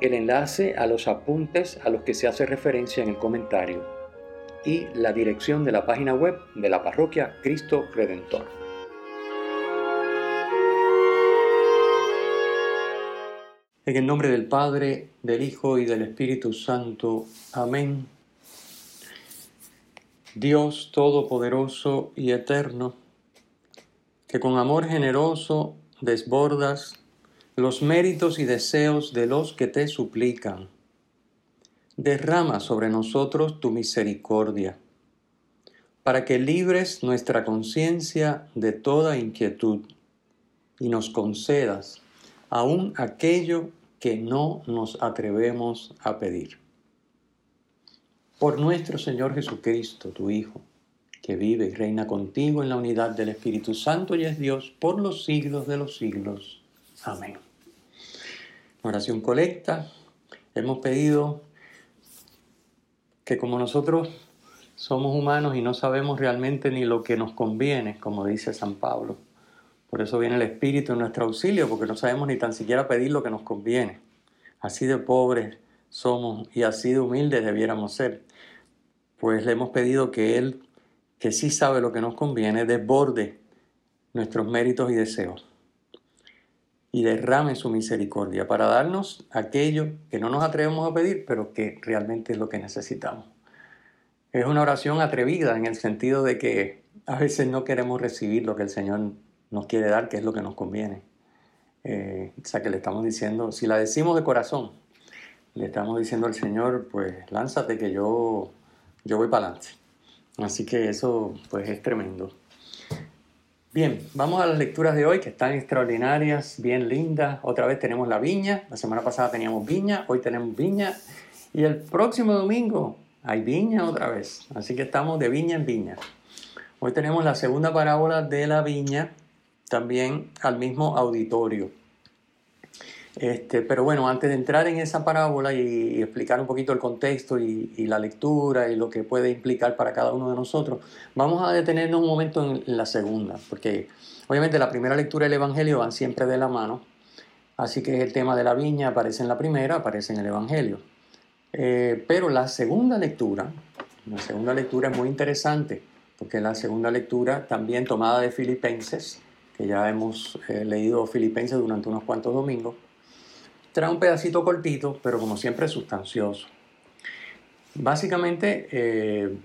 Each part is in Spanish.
el enlace a los apuntes a los que se hace referencia en el comentario y la dirección de la página web de la parroquia Cristo Redentor. En el nombre del Padre, del Hijo y del Espíritu Santo. Amén. Dios Todopoderoso y Eterno, que con amor generoso desbordas los méritos y deseos de los que te suplican. Derrama sobre nosotros tu misericordia, para que libres nuestra conciencia de toda inquietud y nos concedas aún aquello que no nos atrevemos a pedir. Por nuestro Señor Jesucristo, tu Hijo, que vive y reina contigo en la unidad del Espíritu Santo y es Dios por los siglos de los siglos. Amén oración colecta, hemos pedido que como nosotros somos humanos y no sabemos realmente ni lo que nos conviene, como dice San Pablo, por eso viene el Espíritu en nuestro auxilio, porque no sabemos ni tan siquiera pedir lo que nos conviene. Así de pobres somos y así de humildes debiéramos ser. Pues le hemos pedido que Él, que sí sabe lo que nos conviene, desborde nuestros méritos y deseos y derrame su misericordia para darnos aquello que no nos atrevemos a pedir, pero que realmente es lo que necesitamos. Es una oración atrevida en el sentido de que a veces no queremos recibir lo que el Señor nos quiere dar, que es lo que nos conviene. Eh, o sea que le estamos diciendo, si la decimos de corazón, le estamos diciendo al Señor, pues lánzate que yo, yo voy para adelante. Así que eso pues es tremendo. Bien, vamos a las lecturas de hoy que están extraordinarias, bien lindas. Otra vez tenemos la viña, la semana pasada teníamos viña, hoy tenemos viña y el próximo domingo hay viña otra vez. Así que estamos de viña en viña. Hoy tenemos la segunda parábola de la viña, también al mismo auditorio. Este, pero bueno, antes de entrar en esa parábola y, explicar un poquito el contexto y, la lectura y lo que puede implicar para cada uno de nosotros, vamos a detenernos un momento en, la segunda, porque obviamente la primera lectura y el Evangelio van siempre de la mano, así que el tema de la viña aparece en la primera, aparece en el Evangelio. Eh, pero la segunda lectura, la segunda lectura es muy interesante, porque la segunda lectura también tomada de Filipenses, que ya hemos eh, leído Filipenses durante unos cuantos domingos, Trae un pedacito cortito, pero como siempre sustancioso. Básicamente, eh,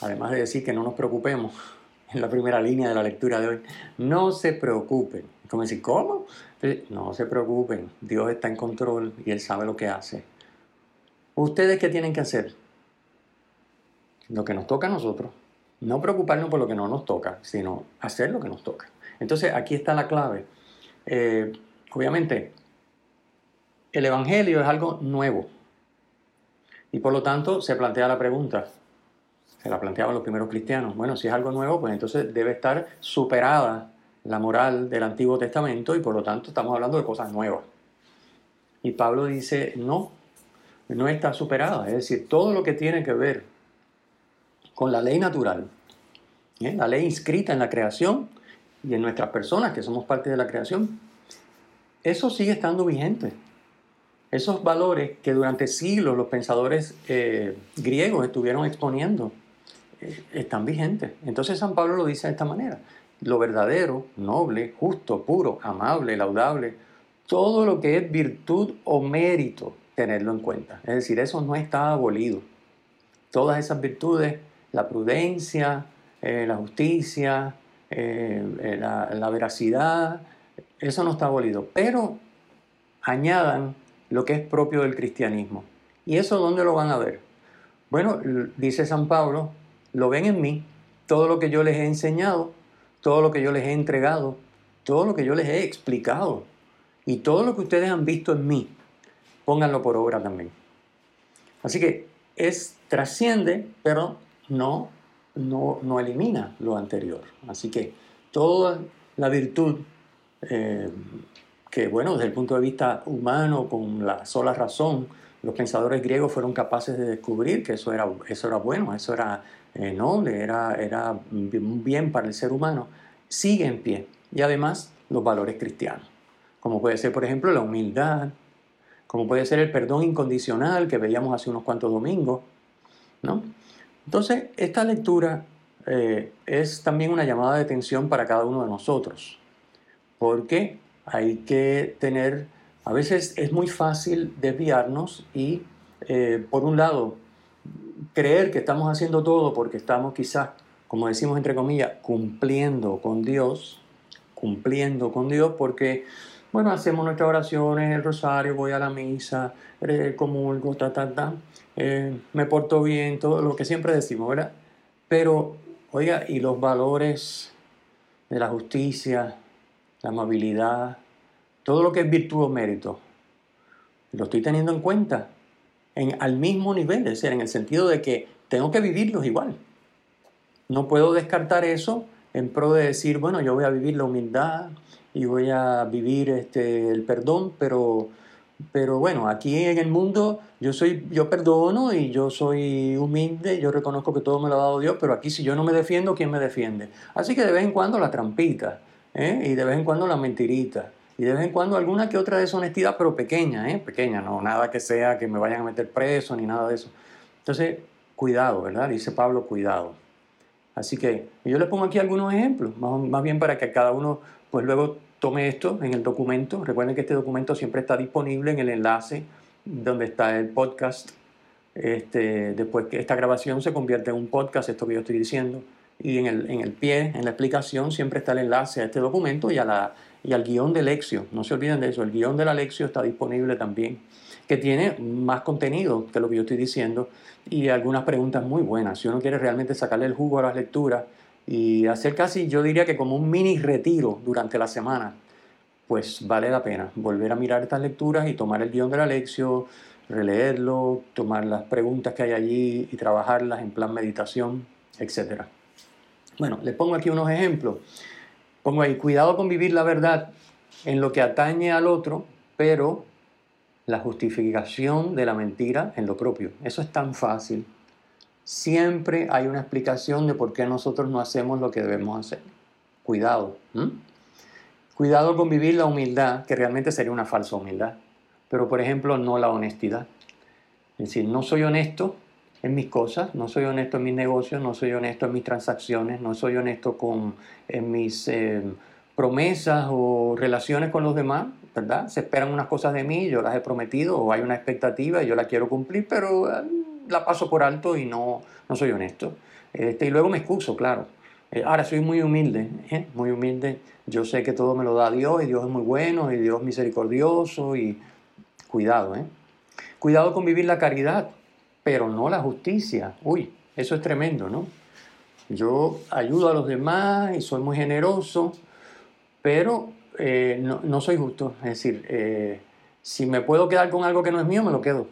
además de decir que no nos preocupemos, en la primera línea de la lectura de hoy, no se preocupen. Como decir, ¿cómo? No se preocupen, Dios está en control y Él sabe lo que hace. ¿Ustedes qué tienen que hacer? Lo que nos toca a nosotros. No preocuparnos por lo que no nos toca, sino hacer lo que nos toca. Entonces, aquí está la clave. Eh, obviamente, el Evangelio es algo nuevo. Y por lo tanto se plantea la pregunta, se la planteaban los primeros cristianos, bueno, si es algo nuevo, pues entonces debe estar superada la moral del Antiguo Testamento y por lo tanto estamos hablando de cosas nuevas. Y Pablo dice, no, no está superada, es decir, todo lo que tiene que ver con la ley natural, ¿eh? la ley inscrita en la creación y en nuestras personas que somos parte de la creación, eso sigue estando vigente. Esos valores que durante siglos los pensadores eh, griegos estuvieron exponiendo eh, están vigentes. Entonces San Pablo lo dice de esta manera. Lo verdadero, noble, justo, puro, amable, laudable, todo lo que es virtud o mérito, tenerlo en cuenta. Es decir, eso no está abolido. Todas esas virtudes, la prudencia, eh, la justicia, la, la veracidad, eso no está abolido. Pero añadan lo que es propio del cristianismo. ¿Y eso dónde lo van a ver? Bueno, dice San Pablo, lo ven en mí, todo lo que yo les he enseñado, todo lo que yo les he entregado, todo lo que yo les he explicado y todo lo que ustedes han visto en mí. pónganlo por obra también. Así que es trasciende, pero no, no, no elimina lo anterior. Así que toda la virtud eh, que, bueno, desde el punto de vista humano, con la sola razón, los pensadores griegos fueron capaces de descubrir que eso era, eso era bueno, eso era eh, noble, era, era bien para el ser humano, sigue en pie. Y además los valores cristianos, como puede ser, por ejemplo, la humildad, como puede ser el perdón incondicional que veíamos hace unos cuantos domingos, ¿no? Entonces, esta lectura eh, es también una llamada de atención para cada uno de nosotros, porque hay que tener, a veces es muy fácil desviarnos y, eh, por un lado, creer que estamos haciendo todo porque estamos quizás, como decimos entre comillas, cumpliendo con Dios, cumpliendo con Dios, porque bueno, hacemos nuestras oraciones, el rosario, voy a la misa, eh, comulgo, ta, ta, ta, eh, me porto bien, todo lo que siempre decimos, ¿verdad? Pero, oiga, y los valores de la justicia, la amabilidad, todo lo que es virtud o mérito, lo estoy teniendo en cuenta en, al mismo nivel, es decir, en el sentido de que tengo que vivirlos igual. No puedo descartar eso en pro de decir, bueno, yo voy a vivir la humildad, y voy a vivir este, el perdón, pero, pero bueno, aquí en el mundo yo, soy, yo perdono y yo soy humilde, yo reconozco que todo me lo ha dado Dios, pero aquí si yo no me defiendo, ¿quién me defiende? Así que de vez en cuando la trampita, ¿eh? y de vez en cuando la mentirita, y de vez en cuando alguna que otra deshonestidad, pero pequeña, ¿eh? pequeña, no nada que sea que me vayan a meter preso ni nada de eso. Entonces, cuidado, ¿verdad? Dice Pablo, cuidado. Así que yo le pongo aquí algunos ejemplos, más, más bien para que cada uno pues luego tome esto en el documento. Recuerden que este documento siempre está disponible en el enlace donde está el podcast. Este, después que esta grabación se convierte en un podcast, esto que yo estoy diciendo. Y en el, en el pie, en la explicación, siempre está el enlace a este documento y, a la, y al guion de Lexio. No se olviden de eso, el guion de la Lexio está disponible también, que tiene más contenido que lo que yo estoy diciendo y algunas preguntas muy buenas. Si uno quiere realmente sacarle el jugo a las lecturas, y hacer casi, yo diría que como un mini retiro durante la semana, pues vale la pena volver a mirar estas lecturas y tomar el guion de la lección, releerlo, tomar las preguntas que hay allí y trabajarlas en plan meditación, etc. Bueno, les pongo aquí unos ejemplos. Pongo ahí, cuidado con vivir la verdad en lo que atañe al otro, pero la justificación de la mentira en lo propio. Eso es tan fácil siempre hay una explicación de por qué nosotros no hacemos lo que debemos hacer. Cuidado. Cuidado con vivir la humildad, que realmente sería una falsa humildad. Pero, por ejemplo, no la honestidad. Es decir, no soy honesto en mis cosas, no soy honesto en mis negocios, no soy honesto en mis transacciones, no soy honesto con, en mis eh, promesas o relaciones con los demás, ¿verdad? Se esperan unas cosas de mí, yo las he prometido o hay una expectativa y yo la quiero cumplir, pero eh, la paso por alto y no, no soy honesto. Este, y luego me excuso, claro. Eh, ahora soy muy humilde, ¿eh? muy humilde. Yo sé que todo me lo da Dios y Dios es muy bueno y Dios es misericordioso y cuidado, ¿eh? Cuidado con vivir la caridad, pero no la justicia. Uy, eso es tremendo, ¿no? Yo ayudo a los demás y soy muy generoso, pero eh, no, soy justo. Es decir, si me puedo quedar con algo que no es mío, me lo quedo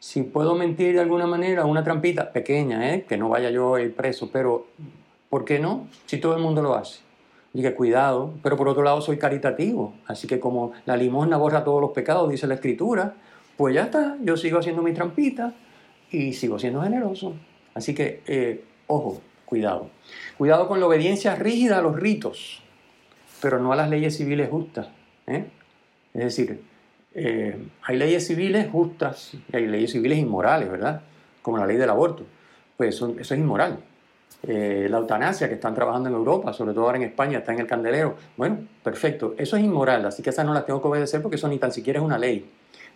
si puedo mentir de alguna manera, una trampita pequeña, ¿eh? que no vaya yo a ir preso, pero ¿por qué no? Si todo el mundo lo hace. Diga, cuidado, pero por otro lado soy caritativo, así que como la limosna borra todos los pecados, dice la escritura, pues ya está, yo sigo haciendo mi trampita y sigo siendo generoso. Así que, eh, ojo, cuidado. Cuidado con la obediencia rígida a los ritos, pero no a las leyes civiles justas. ¿eh? Es decir, eh, hay leyes civiles justas y hay leyes civiles inmorales, ¿verdad? Como la ley del aborto. Pues eso, es inmoral. La eutanasia que están trabajando en Europa, sobre todo ahora en España, está en el candelero. Bueno, perfecto. Eso es inmoral, así que esa no la tengo que obedecer porque eso ni tan siquiera es una ley.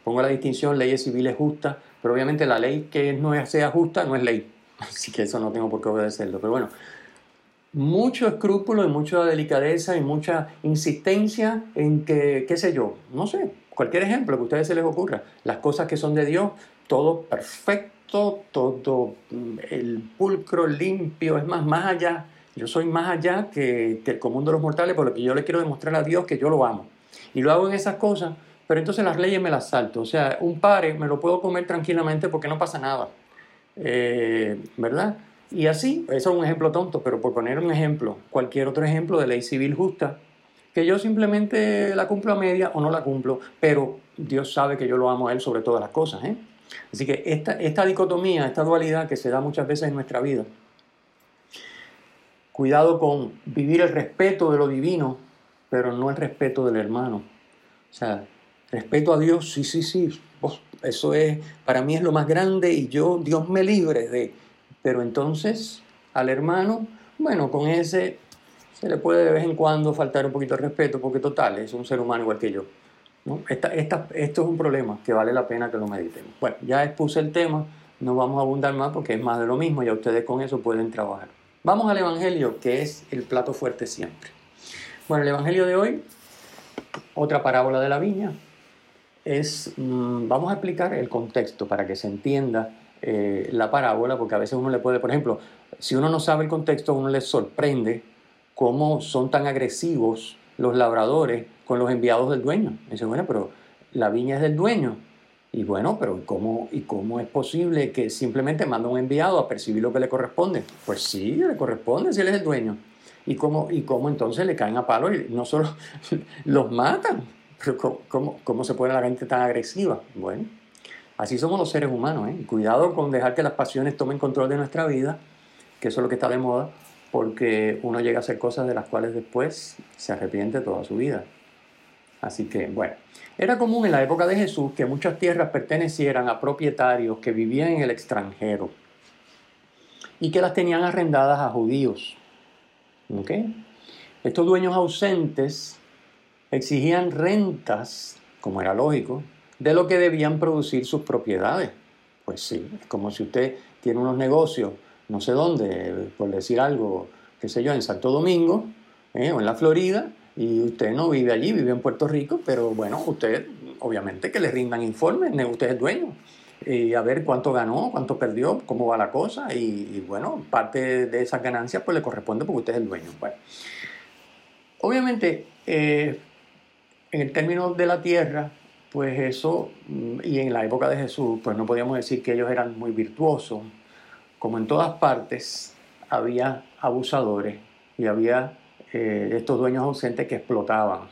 Pongo la distinción leyes civiles justas, pero obviamente la ley que no sea justa no es ley. Así que eso no tengo por qué obedecerlo. Pero bueno, mucho escrúpulo y mucha delicadeza y mucha insistencia en que, qué sé yo, no sé, Cualquier ejemplo que a ustedes se les ocurra. Las cosas que son de Dios, todo perfecto, todo mm, el pulcro, limpio, es más, más allá. Yo soy más allá que, el común de los mortales, por lo que yo le quiero demostrar a Dios que yo lo amo. Y lo hago en esas cosas, pero entonces las leyes me las salto. O sea, un pare me lo puedo comer tranquilamente porque no pasa nada. Eh, ¿Verdad? Y así, eso es un ejemplo tonto, pero por poner un ejemplo, cualquier otro ejemplo de ley civil justa, que yo simplemente la cumplo a media o no la cumplo, pero Dios sabe que yo lo amo a Él sobre todas las cosas. ¿eh? Así que esta, esta dicotomía, esta dualidad que se da muchas veces en nuestra vida, cuidado con vivir el respeto de lo divino, pero no el respeto del hermano. O sea, respeto a Dios, sí, sí, sí, eso es, para mí es lo más grande y yo, Dios me libre de... Pero entonces, al hermano, bueno, con ese se le puede de vez en cuando faltar un poquito de respeto, porque total, es un ser humano igual que yo. ¿no? esto es un problema que vale la pena que lo meditemos. Bueno, ya expuse el tema, no vamos a abundar más porque es más de lo mismo, y ustedes con eso pueden trabajar. Vamos al Evangelio, que es el plato fuerte siempre. Bueno, el Evangelio de hoy, otra parábola de la viña, es, mm, vamos a explicar el contexto para que se entienda eh, la parábola, porque a veces uno le puede, por ejemplo, si uno no sabe el contexto, uno le sorprende cómo son tan agresivos los labradores con los enviados del dueño. dice, bueno, pero la viña es del dueño. Y bueno, pero ¿cómo, ¿y cómo es posible que simplemente manda un enviado a percibir lo que le corresponde? Pues sí, le corresponde si él es el dueño. ¿Y cómo, y cómo entonces le caen a palo y no solo los matan? Pero ¿cómo, se pone la gente tan agresiva? Bueno, así somos los seres humanos. ¿eh? Cuidado con dejar que las pasiones tomen control de nuestra vida, que eso es lo que está de moda, porque uno llega a hacer cosas de las cuales después se arrepiente toda su vida. Así que, bueno, era común en la época de Jesús que muchas tierras pertenecieran a propietarios que vivían en el extranjero y que las tenían arrendadas a judíos. Estos dueños ausentes exigían rentas, como era lógico, de lo que debían producir sus propiedades. Pues sí, es como si usted tiene unos negocios, no sé dónde, por decir algo, qué sé yo, en Santo Domingo ¿eh? o en la Florida, y usted no vive allí, vive en Puerto Rico, pero bueno, usted, obviamente que le rindan informes, usted es dueño, y a ver cuánto ganó, cuánto perdió, cómo va la cosa, y, bueno, parte de esas ganancias pues le corresponde porque usted es el dueño. Bueno, obviamente, eh, en el término de la tierra, pues eso, mm, y en la época de Jesús, pues no podíamos decir que ellos eran muy virtuosos. Como en todas partes, había abusadores y había eh, estos dueños ausentes que explotaban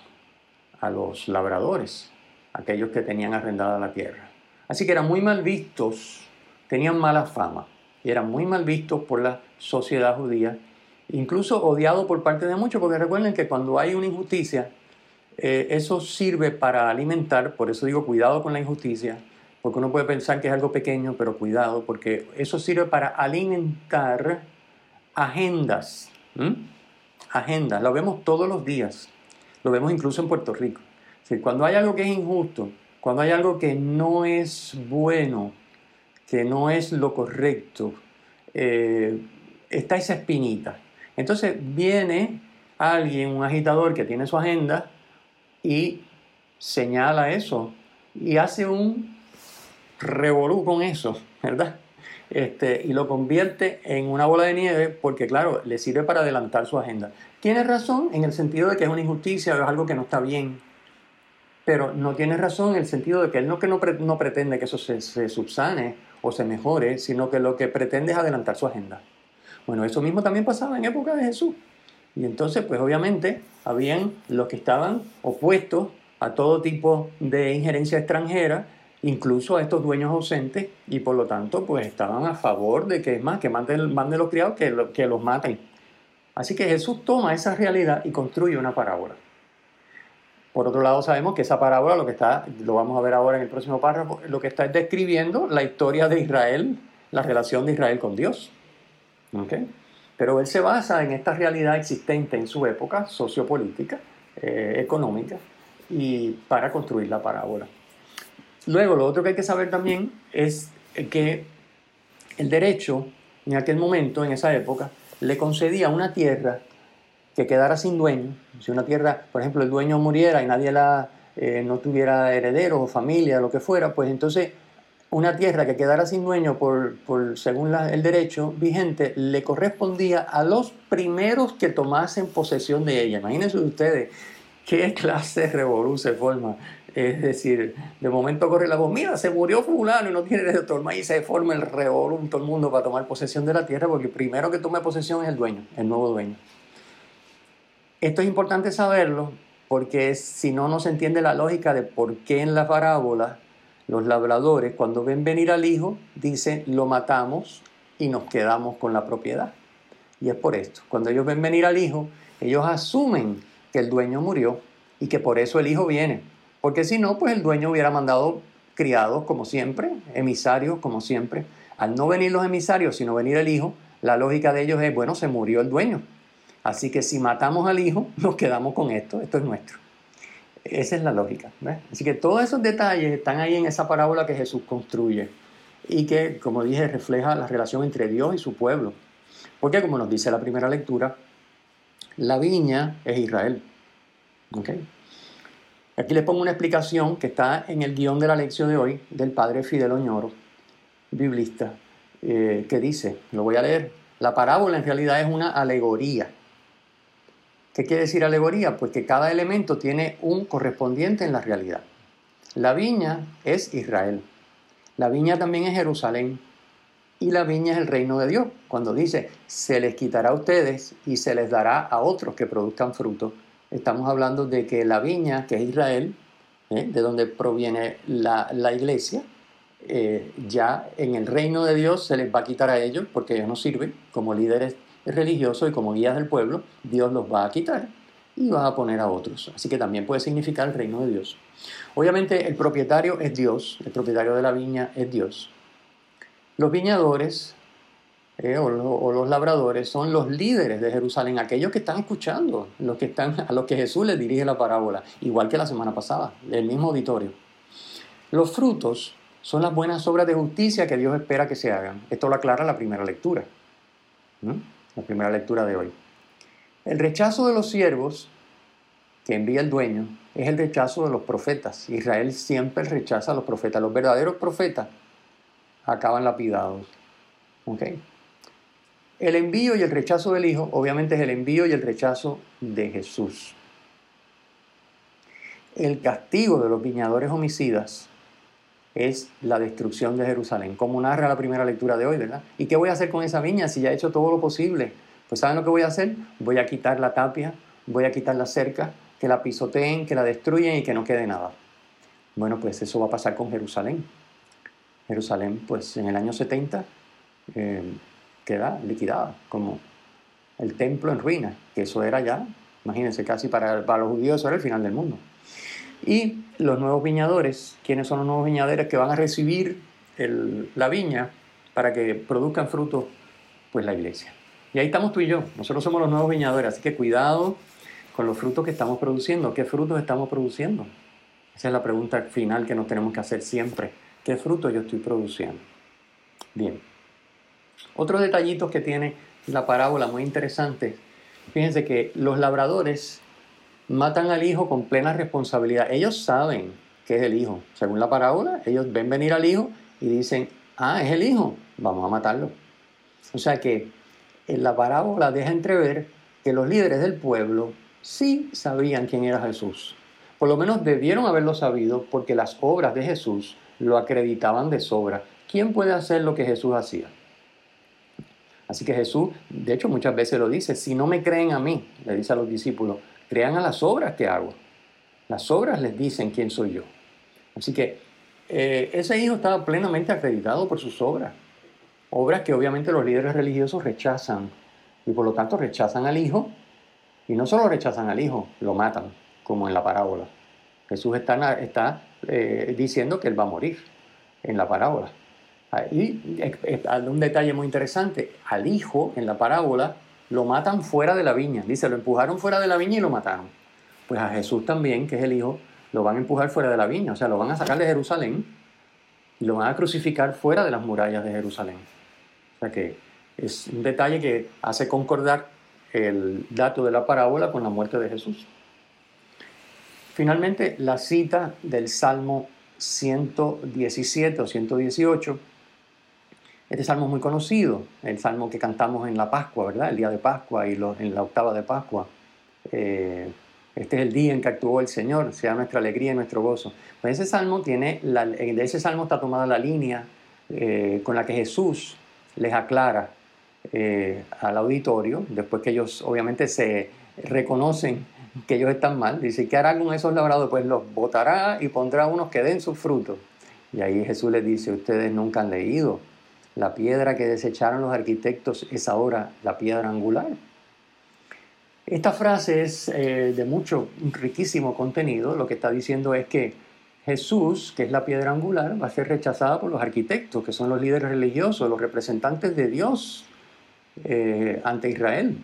a los labradores, aquellos que tenían arrendada la tierra. Así que eran muy mal vistos, tenían mala fama y eran muy mal vistos por la sociedad judía, incluso odiados por parte de muchos, porque recuerden que cuando hay una injusticia, eh, eso sirve para alimentar, por eso digo cuidado con la injusticia, porque uno puede pensar que es algo pequeño, pero cuidado, porque eso sirve para alimentar agendas. Agendas, lo vemos todos los días, lo vemos incluso en Puerto Rico. cuando hay algo que es injusto, cuando hay algo que no es bueno, que no es lo correcto, eh, está esa espinita. Entonces viene alguien, un agitador que tiene su agenda, y señala eso y hace un revolú con eso, ¿verdad? Este, y lo convierte en una bola de nieve porque, claro, le sirve para adelantar su agenda. Tiene razón en el sentido de que es una injusticia o es algo que no está bien, pero no tiene razón en el sentido de que él no, que no, pretende que eso se, se subsane o se mejore, sino que lo que pretende es adelantar su agenda. Bueno, eso mismo también pasaba en época de Jesús. Y entonces, pues obviamente, habían los que estaban opuestos a todo tipo de injerencia extranjera, incluso a estos dueños ausentes, y por lo tanto, pues estaban a favor de que es más, que manden, manden los criados que, que los maten. Así que Jesús toma esa realidad y construye una parábola. Por otro lado, sabemos que esa parábola, lo que está, lo vamos a ver ahora en el próximo párrafo, lo que está es describiendo la historia de Israel, la relación de Israel con Dios. ¿Okay? Pero él se basa en esta realidad existente en su época sociopolítica, eh, económica, y para construir la parábola. Luego, lo otro que hay que saber también es que el derecho, en aquel momento, en esa época, le concedía una tierra que quedara sin dueño. Si una tierra, por ejemplo, el dueño muriera y nadie la, eh, no tuviera herederos o familia, lo que fuera, pues entonces una tierra que quedara sin dueño por, según el derecho vigente le correspondía a los primeros que tomasen posesión de ella. Imagínense ustedes qué clase de revolución se forma Es decir, de momento corre la voz, mira, se murió fulano y no tiene heredero. Y se forma el revolum todo el mundo para tomar posesión de la tierra, porque el primero que tome posesión es el dueño, el nuevo dueño. Esto es importante saberlo, porque si no, no se entiende la lógica de por qué en la parábola los labradores, cuando ven venir al hijo, dicen, lo matamos y nos quedamos con la propiedad. Y es por esto. Cuando ellos ven venir al hijo, ellos asumen que el dueño murió y que por eso el hijo viene. Porque si no, pues el dueño hubiera mandado criados como siempre, emisarios como siempre. Al no venir los emisarios, sino venir el hijo, la lógica de ellos es, bueno, se murió el dueño. Así que si matamos al hijo, nos quedamos con esto, esto es nuestro. Esa es la lógica. Así que todos esos detalles están ahí en esa parábola que Jesús construye y que, como dije, refleja la relación entre Dios y su pueblo. Porque, como nos dice la primera lectura, la viña es Israel. ¿Okay? Aquí les pongo una explicación que está en el guion de la lección de hoy del padre Fidel Oñoro, biblista, eh, que dice, lo voy a leer, la parábola en realidad es una alegoría. ¿Qué quiere decir alegoría? Pues que cada elemento tiene un correspondiente en la realidad. La viña es Israel. La viña también es Jerusalén. Y la viña es el reino de Dios. Cuando dice, se les quitará a ustedes y se les dará a otros que produzcan fruto, estamos hablando de que la viña, que es Israel, ¿eh? de donde proviene la, iglesia, eh, ya en el reino de Dios se les va a quitar a ellos porque ellos no sirven como líderes religiosos y como guías del pueblo, Dios los va a quitar y va a poner a otros. Así que también puede significar el reino de Dios. Obviamente el propietario es Dios, el propietario de la viña es Dios. Los viñadores eh, o, los labradores son los líderes de Jerusalén, aquellos que están escuchando, los que están, a los que Jesús les dirige la parábola, igual que la semana pasada, el mismo auditorio. Los frutos son las buenas obras de justicia que Dios espera que se hagan. Esto lo aclara la primera lectura, la primera lectura de hoy. El rechazo de los siervos que envía el dueño es el rechazo de los profetas. Israel siempre rechaza a los profetas. Los verdaderos profetas acaban lapidados. El envío y el rechazo del Hijo, obviamente es el envío y el rechazo de Jesús. El castigo de los viñadores homicidas es la destrucción de Jerusalén, como narra la primera lectura de hoy, ¿verdad? ¿Y qué voy a hacer con esa viña si ya he hecho todo lo posible? Pues ¿saben lo que voy a hacer? Voy a quitar la tapia, voy a quitar la cerca, que la pisoteen, que la destruyen y que no quede nada. Bueno, pues eso va a pasar con Jerusalén. Jerusalén, pues en el año 70, queda liquidada, como el templo en ruinas, que eso era ya, imagínense, casi para, para los judíos eso era el final del mundo. Y los nuevos viñadores, ¿quiénes son los nuevos viñadores que van a recibir la viña para que produzcan frutos? Pues la iglesia. Y ahí estamos tú y yo, nosotros somos los nuevos viñadores, así que cuidado con los frutos que estamos produciendo. ¿Qué frutos estamos produciendo? Esa es la pregunta final que nos tenemos que hacer siempre. ¿Qué frutos yo estoy produciendo? Bien. Otros detallitos que tiene la parábola muy interesante. Fíjense que los labradores matan al hijo con plena responsabilidad. Ellos saben que es el hijo. Según la parábola, ellos ven venir al hijo y dicen, ah, es el hijo, vamos a matarlo. O sea que en la parábola deja entrever que los líderes del pueblo sí sabían quién era Jesús. Por lo menos debieron haberlo sabido porque las obras de Jesús lo acreditaban de sobra. ¿Quién puede hacer lo que Jesús hacía? Así que Jesús, de hecho muchas veces lo dice, si no me creen a mí, le dice a los discípulos, crean a las obras que hago. Las obras les dicen quién soy yo. Así que eh, ese hijo estaba plenamente acreditado por sus obras. Obras que obviamente los líderes religiosos rechazan y por lo tanto rechazan al hijo y no solo rechazan al hijo, lo matan, como en la parábola. Jesús está, está eh, diciendo que él va a morir en la parábola. Y un detalle muy interesante, al hijo en la parábola lo matan fuera de la viña, dice, lo empujaron fuera de la viña y lo mataron. Pues a Jesús también, que es el hijo, lo van a empujar fuera de la viña, o sea, lo van a sacar de Jerusalén y lo van a crucificar fuera de las murallas de Jerusalén. O sea que es un detalle que hace concordar el dato de la parábola con la muerte de Jesús. Finalmente, la cita del Salmo 117 o 118 este salmo es muy conocido, el salmo que cantamos en la Pascua, ¿verdad? El día de Pascua y en la octava de Pascua. Eh, este es el día en que actuó el Señor, sea nuestra alegría y nuestro gozo. Pues ese salmo tiene, de ese salmo está tomada la línea eh, con la que Jesús les aclara eh, al auditorio, después que ellos obviamente se reconocen que ellos están mal, dice, ¿qué hará con esos labrados? Pues los botará y pondrá unos que den sus frutos. Y ahí Jesús les dice, ustedes nunca han leído, la piedra que desecharon los arquitectos es ahora la piedra angular. Esta frase es eh, de mucho, riquísimo contenido. Lo que está diciendo es que Jesús, que es la piedra angular, va a ser rechazada por los arquitectos, que son los líderes religiosos, los representantes de Dios eh, ante Israel.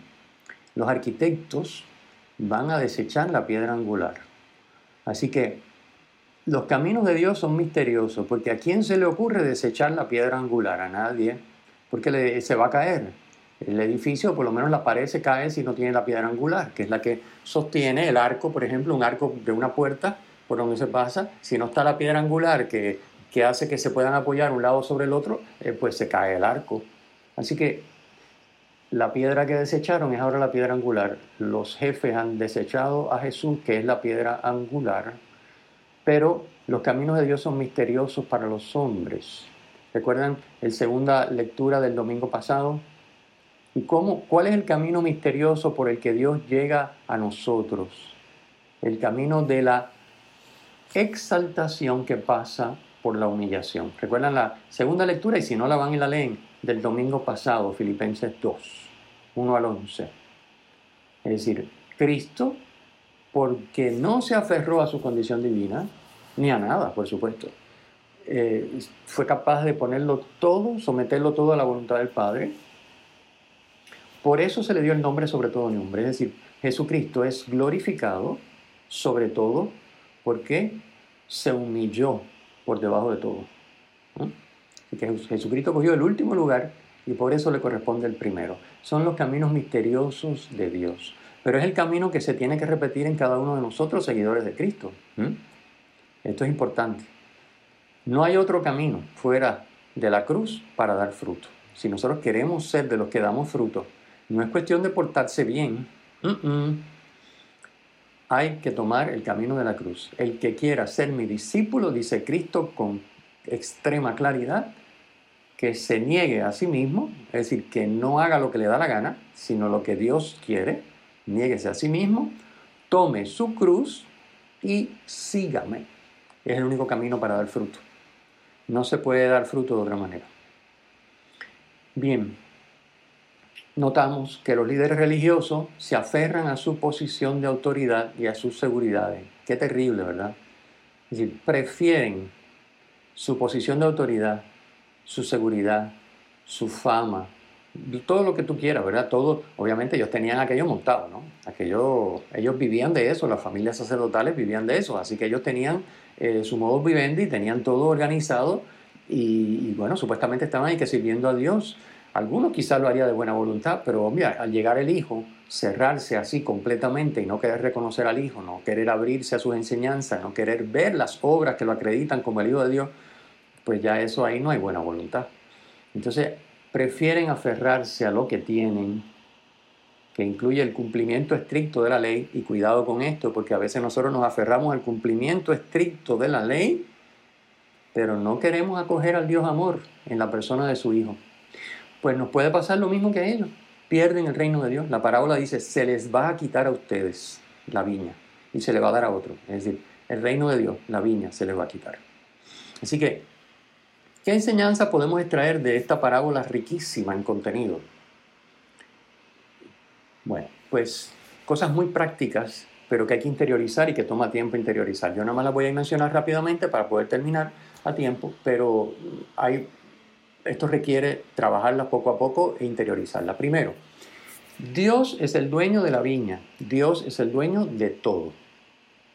Los arquitectos van a desechar la piedra angular. Así que los caminos de Dios son misteriosos, porque ¿a quién se le ocurre desechar la piedra angular? A nadie, porque se va a caer. El edificio, por lo menos la pared se cae si no tiene la piedra angular, que es la que sostiene el arco, por ejemplo, un arco de una puerta por donde se pasa. Si no está la piedra angular que, hace que se puedan apoyar un lado sobre el otro, eh, pues se cae el arco. Así que la piedra que desecharon es ahora la piedra angular. Los jefes han desechado a Jesús, que es la piedra angular, pero los caminos de Dios son misteriosos para los hombres. ¿Recuerdan la segunda lectura del domingo pasado? ¿Y cómo, cuál es el camino misterioso por el que Dios llega a nosotros? El camino de la exaltación que pasa por la humillación. ¿Recuerdan la segunda lectura? Y si no la van y la leen, del domingo pasado, Filipenses 2, 1 al 11. Es decir, Cristo, porque no se aferró a su condición divina, ni a nada, por supuesto, eh, fue capaz de ponerlo todo, someterlo todo a la voluntad del Padre. Por eso se le dio el nombre sobre todo nombre. Es decir, Jesucristo es glorificado sobre todo porque se humilló por debajo de todo. Jesucristo cogió el último lugar y por eso le corresponde el primero. Son los caminos misteriosos de Dios. Pero es el camino que se tiene que repetir en cada uno de nosotros, seguidores de Cristo. Esto es importante. No hay otro camino fuera de la cruz para dar fruto. Si nosotros queremos ser de los que damos fruto, no es cuestión de portarse bien. Hay que tomar el camino de la cruz. El que quiera ser mi discípulo, dice Cristo con extrema claridad, que se niegue a sí mismo, es decir, que no haga lo que le da la gana, sino lo que Dios quiere, niéguese a sí mismo, tome su cruz y sígame. Es el único camino para dar fruto. No se puede dar fruto de otra manera. Bien, notamos que los líderes religiosos se aferran a su posición de autoridad y a sus seguridades. Qué terrible, ¿verdad? Es decir, prefieren su posición de autoridad su seguridad, su fama, todo lo que tú quieras, ¿verdad? Todo, obviamente ellos tenían aquello montado, ¿no? Aquello, ellos vivían de eso, las familias sacerdotales vivían de eso, así que ellos tenían eh, su modo vivendi, tenían todo organizado y, bueno, supuestamente estaban ahí que sirviendo a Dios. Algunos quizás lo haría de buena voluntad, pero hombre, al llegar el hijo, cerrarse así completamente y no querer reconocer al hijo, no querer abrirse a sus enseñanzas, no querer ver las obras que lo acreditan como el hijo de Dios, pues ya eso ahí no hay buena voluntad. Entonces, prefieren aferrarse a lo que tienen, que incluye el cumplimiento estricto de la ley, y cuidado con esto, porque a veces nosotros nos aferramos al cumplimiento estricto de la ley, pero no queremos acoger al Dios amor en la persona de su Hijo. Pues nos puede pasar lo mismo que a ellos. Pierden el reino de Dios. La parábola dice, se les va a quitar a ustedes la viña y se le va a dar a otro. Es decir, el reino de Dios, la viña, se les va a quitar. Así que ¿Qué enseñanza podemos extraer de esta parábola riquísima en contenido? Bueno, pues cosas muy prácticas, pero que hay que interiorizar y que toma tiempo interiorizar. Yo nada más las voy a mencionar rápidamente para poder terminar a tiempo, pero hay, esto requiere trabajarlas poco a poco e interiorizarla. Primero, Dios es el dueño de la viña, Dios es el dueño de todo.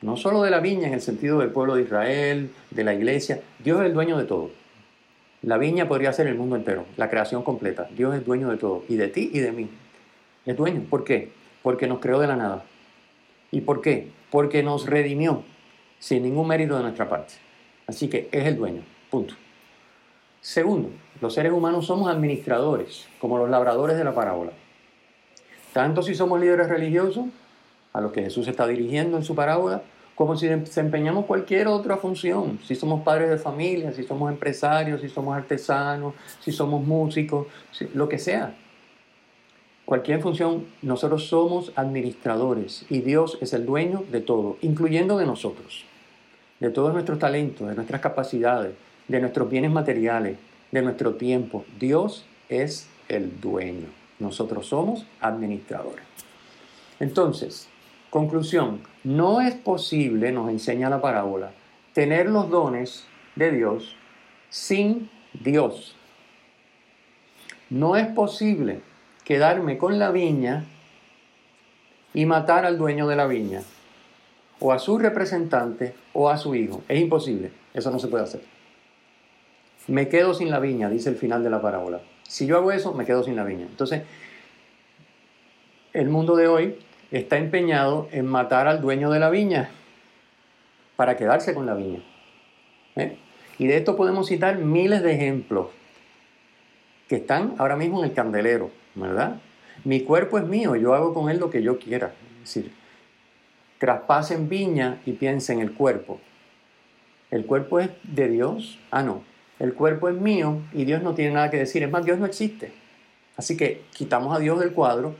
No solo de la viña en el sentido del pueblo de Israel, de la iglesia, Dios es el dueño de todo. La viña podría ser el mundo entero, la creación completa. Dios es dueño de todo, y de ti y de mí. Es dueño. ¿Por qué? Porque nos creó de la nada. ¿Y por qué? Porque nos redimió sin ningún mérito de nuestra parte. Así que es el dueño. Punto. Segundo, los seres humanos somos administradores, como los labradores de la parábola. Tanto si somos líderes religiosos a los que Jesús está dirigiendo en su parábola, como si desempeñamos cualquier otra función, si somos padres de familia, si somos empresarios, si somos artesanos, si somos músicos, lo que sea. Cualquier función, nosotros somos administradores y Dios es el dueño de todo, incluyendo de nosotros, de todos nuestros talentos, de nuestras capacidades, de nuestros bienes materiales, de nuestro tiempo. Dios es el dueño. Nosotros somos administradores. Entonces, conclusión, no es posible, nos enseña la parábola, tener los dones de Dios sin Dios. No es posible quedarme con la viña y matar al dueño de la viña, o a su representante, o a su hijo. Es imposible, eso no se puede hacer. Me quedo sin la viña, dice el final de la parábola. Si yo hago eso, me quedo sin la viña. Entonces, el mundo de hoy está empeñado en matar al dueño de la viña para quedarse con la viña. ¿eh? Y de esto podemos citar miles de ejemplos que están ahora mismo en el candelero, ¿verdad? Mi cuerpo es mío, yo hago con él lo que yo quiera. Es decir, traspasen viña y piensen en el cuerpo. ¿El cuerpo es de Dios? Ah, no. El cuerpo es mío y Dios no tiene nada que decir. Es más, Dios no existe. Así que quitamos a Dios del cuadro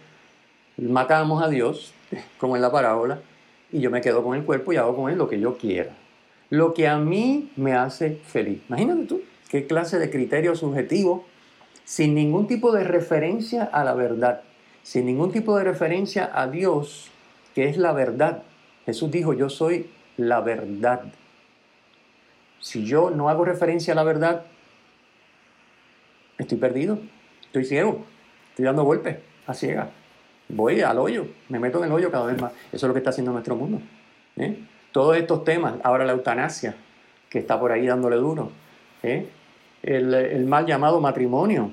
matamos a Dios, como en la parábola, y yo me quedo con el cuerpo y hago con él lo que yo quiera. Lo que a mí me hace feliz. Imagínate tú, qué clase de criterio subjetivo, sin ningún tipo de referencia a la verdad, sin ningún tipo de referencia a Dios, que es la verdad. Jesús dijo, yo soy la verdad. Si yo no hago referencia a la verdad, estoy perdido, estoy ciego, estoy dando golpes a ciega voy al hoyo, me meto en el hoyo cada vez más. Eso es lo que está haciendo nuestro mundo. ¿eh? Todos estos temas, ahora la eutanasia, que está por ahí dándole duro, ¿eh? el, mal llamado matrimonio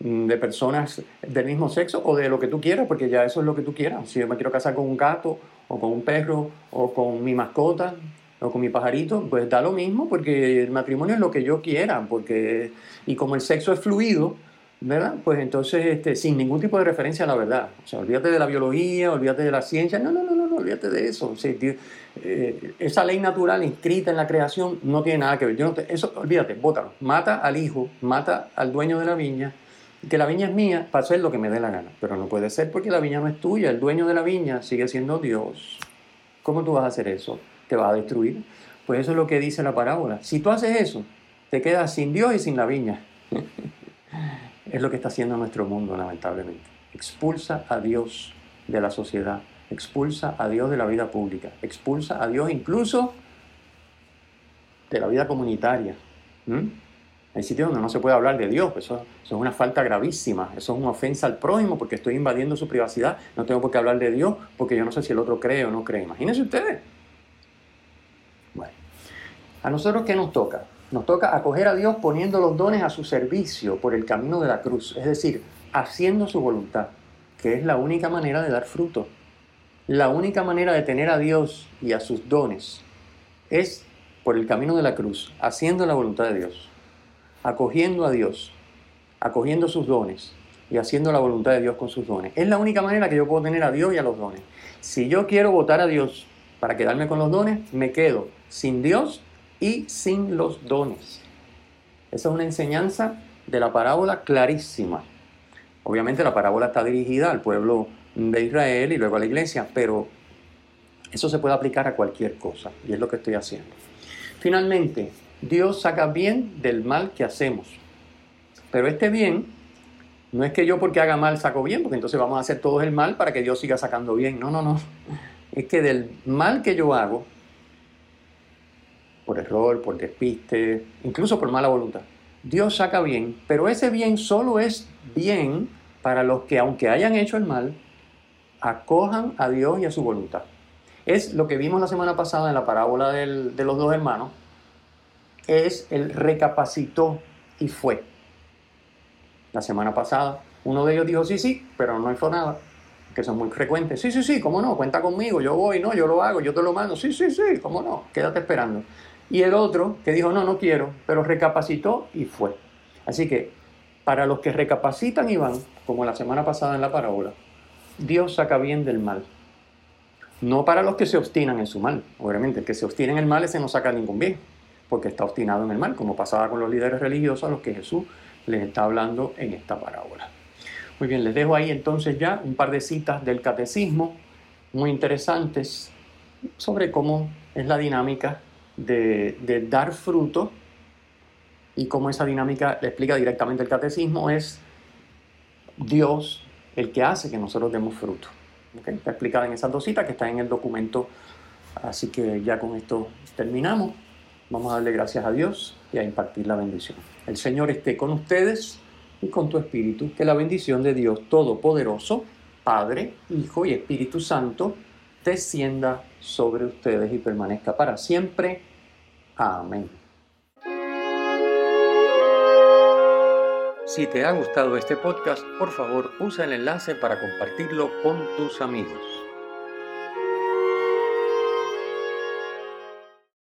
mm, de personas del mismo sexo o de lo que tú quieras, porque ya eso es lo que tú quieras. Si yo me quiero casar con un gato o con un perro o con mi mascota o con mi pajarito, pues da lo mismo, porque el matrimonio es lo que yo quiera, porque y como el sexo es fluido, ¿verdad? Pues entonces, este, sin ningún tipo de referencia a la verdad. O sea, olvídate de la biología, olvídate de la ciencia, no, no, no, no, no olvídate de eso. Eh, esa ley natural inscrita en la creación no tiene nada que ver. Yo no eso, olvídate, bótalo. Mata al hijo, mata al dueño de la viña, que la viña es mía para hacer lo que me dé la gana. Pero no puede ser porque la viña no es tuya, el dueño de la viña sigue siendo Dios. ¿Cómo tú vas a hacer eso? ¿Te va a destruir? Pues eso es lo que dice la parábola. Si tú haces eso, te quedas sin Dios y sin la viña. Es lo que está haciendo nuestro mundo, lamentablemente. Expulsa a Dios de la sociedad, expulsa a Dios de la vida pública, expulsa a Dios incluso de la vida comunitaria. Hay sitios donde no se puede hablar de Dios, eso, eso, es una falta gravísima, eso es una ofensa al prójimo porque estoy invadiendo su privacidad, no tengo por qué hablar de Dios porque yo no sé si el otro cree o no cree. Imagínense ustedes. Bueno, ¿a nosotros qué nos toca? Nos toca acoger a Dios poniendo los dones a su servicio por el camino de la cruz, es decir, haciendo su voluntad, que es la única manera de dar fruto. La única manera de tener a Dios y a sus dones es por el camino de la cruz, haciendo la voluntad de Dios, acogiendo a Dios, acogiendo sus dones y haciendo la voluntad de Dios con sus dones. Es la única manera que yo puedo tener a Dios y a los dones. Si yo quiero votar a Dios para quedarme con los dones, me quedo sin Dios y sin los dones. Esa es una enseñanza de la parábola clarísima. Obviamente la parábola está dirigida al pueblo de Israel y luego a la iglesia, pero eso se puede aplicar a cualquier cosa y es lo que estoy haciendo. Finalmente, Dios saca bien del mal que hacemos. Pero este bien no es que yo porque haga mal saco bien, porque entonces vamos a hacer todo el mal para que Dios siga sacando bien. No, no, no. Es que del mal que yo hago, error, por despiste, incluso por mala voluntad. Dios saca bien, pero ese bien solo es bien para los que, aunque hayan hecho el mal, acojan a Dios y a su voluntad. Es lo que vimos la semana pasada en la parábola de los dos hermanos, es el recapacitó y fue. La semana pasada, uno de ellos dijo sí, sí, pero no hizo nada, que son muy frecuentes. Sí, sí, sí, cómo no, cuenta conmigo, yo voy, no, yo lo hago, yo te lo mando. Sí, sí, sí, cómo no, quédate esperando. Y el otro que dijo, no, no quiero, pero recapacitó y fue. Así que para los que recapacitan y van, como la semana pasada en la parábola, Dios saca bien del mal. No para los que se obstinan en su mal. Obviamente, el que se obstina en el mal ese no saca ningún bien, porque está obstinado en el mal, como pasaba con los líderes religiosos a los que Jesús les está hablando en esta parábola. Muy bien, les dejo ahí entonces ya un par de citas del catecismo muy interesantes sobre cómo es la dinámica de, dar fruto y cómo esa dinámica le explica directamente el catecismo es Dios el que hace que nosotros demos fruto. Está explicada en esas dos citas que están en el documento. Así que ya con esto terminamos. Vamos a darle gracias a Dios y a impartir la bendición. El Señor esté con ustedes y con tu espíritu. Que la bendición de Dios Todopoderoso, Padre, Hijo y Espíritu Santo, descienda sobre ustedes y permanezca para siempre. Amén. Si te ha gustado este podcast, por favor usa el enlace para compartirlo con tus amigos.